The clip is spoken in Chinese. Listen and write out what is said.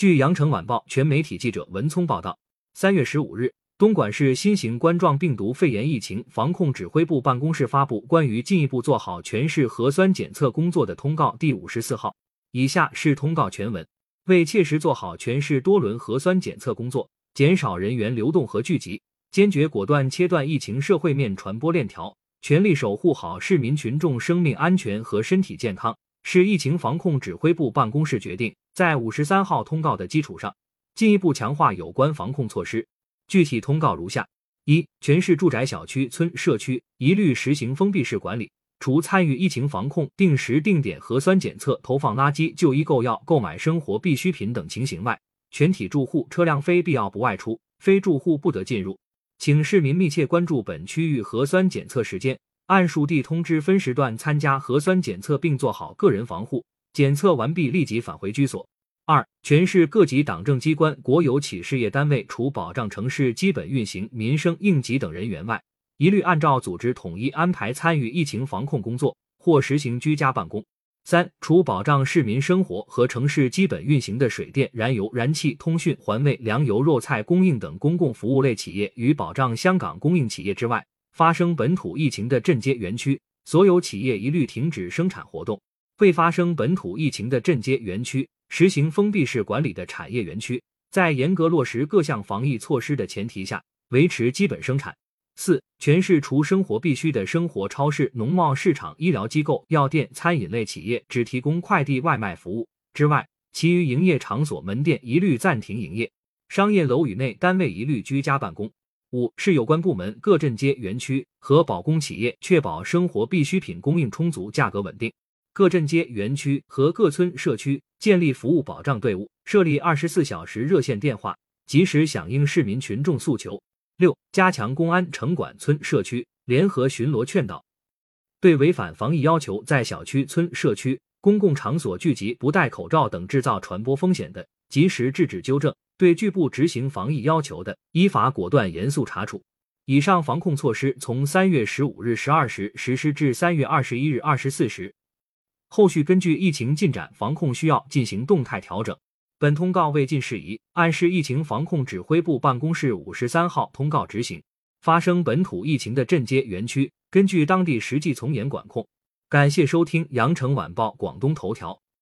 据羊城晚报全媒体记者文聪报道，三月十五日，东莞市新型冠状病毒肺炎疫情防控指挥部办公室发布关于进一步做好全市核酸检测工作的通告第五十四号。以下是通告全文：为切实做好全市多轮核酸检测工作，减少人员流动和聚集，坚决果断切断疫情社会面传播链条，全力守护好市民群众生命安全和身体健康。市疫情防控指挥部办公室决定，在五十三号通告的基础上，进一步强化有关防控措施。具体通告如下：一、全市住宅小区、村社区一律实行封闭式管理，除参与疫情防控、定时定点核酸检测、投放垃圾、就医购药、购买生活必需品等情形外，全体住户车辆非必要不外出，非住户不得进入。请市民密切关注本区域核酸检测时间。按属地通知分时段参加核酸检测，并做好个人防护。检测完毕立即返回居所。二、全市各级党政机关、国有企事业单位，除保障城市基本运行、民生应急等人员外，一律按照组织统一安排参与疫情防控工作，或实行居家办公。三、除保障市民生活和城市基本运行的水电、燃油、燃气、通讯、环卫、粮油、肉菜供应等公共服务类企业与保障香港供应企业之外。发生本土疫情的镇街园区，所有企业一律停止生产活动；未发生本土疫情的镇街园区，实行封闭式管理的产业园区，在严格落实各项防疫措施的前提下，维持基本生产。四、全市除生活必需的生活超市、农贸市场、医疗机构、药店、餐饮类企业只提供快递外卖服务之外，其余营业场所门店一律暂停营业，商业楼宇内单位一律居家办公。五是有关部门各镇街园区和保供企业确保生活必需品供应充足、价格稳定。各镇街园区和各村社区建立服务保障队伍，设立二十四小时热线电话，及时响应市民群众诉求。六、加强公安城管村社区联合巡逻劝导，对违反防疫要求在小区、村社区公共场所聚集不戴口罩等制造传播风险的，及时制止纠正。对拒不执行防疫要求的，依法果断严肃查处。以上防控措施从三月十五日十二时实施至三月二十一日二十四时，后续根据疫情进展、防控需要进行动态调整。本通告未尽事宜，按市疫情防控指挥部办公室五十三号通告执行。发生本土疫情的镇街园区，根据当地实际从严管控。感谢收听羊城晚报广东头条。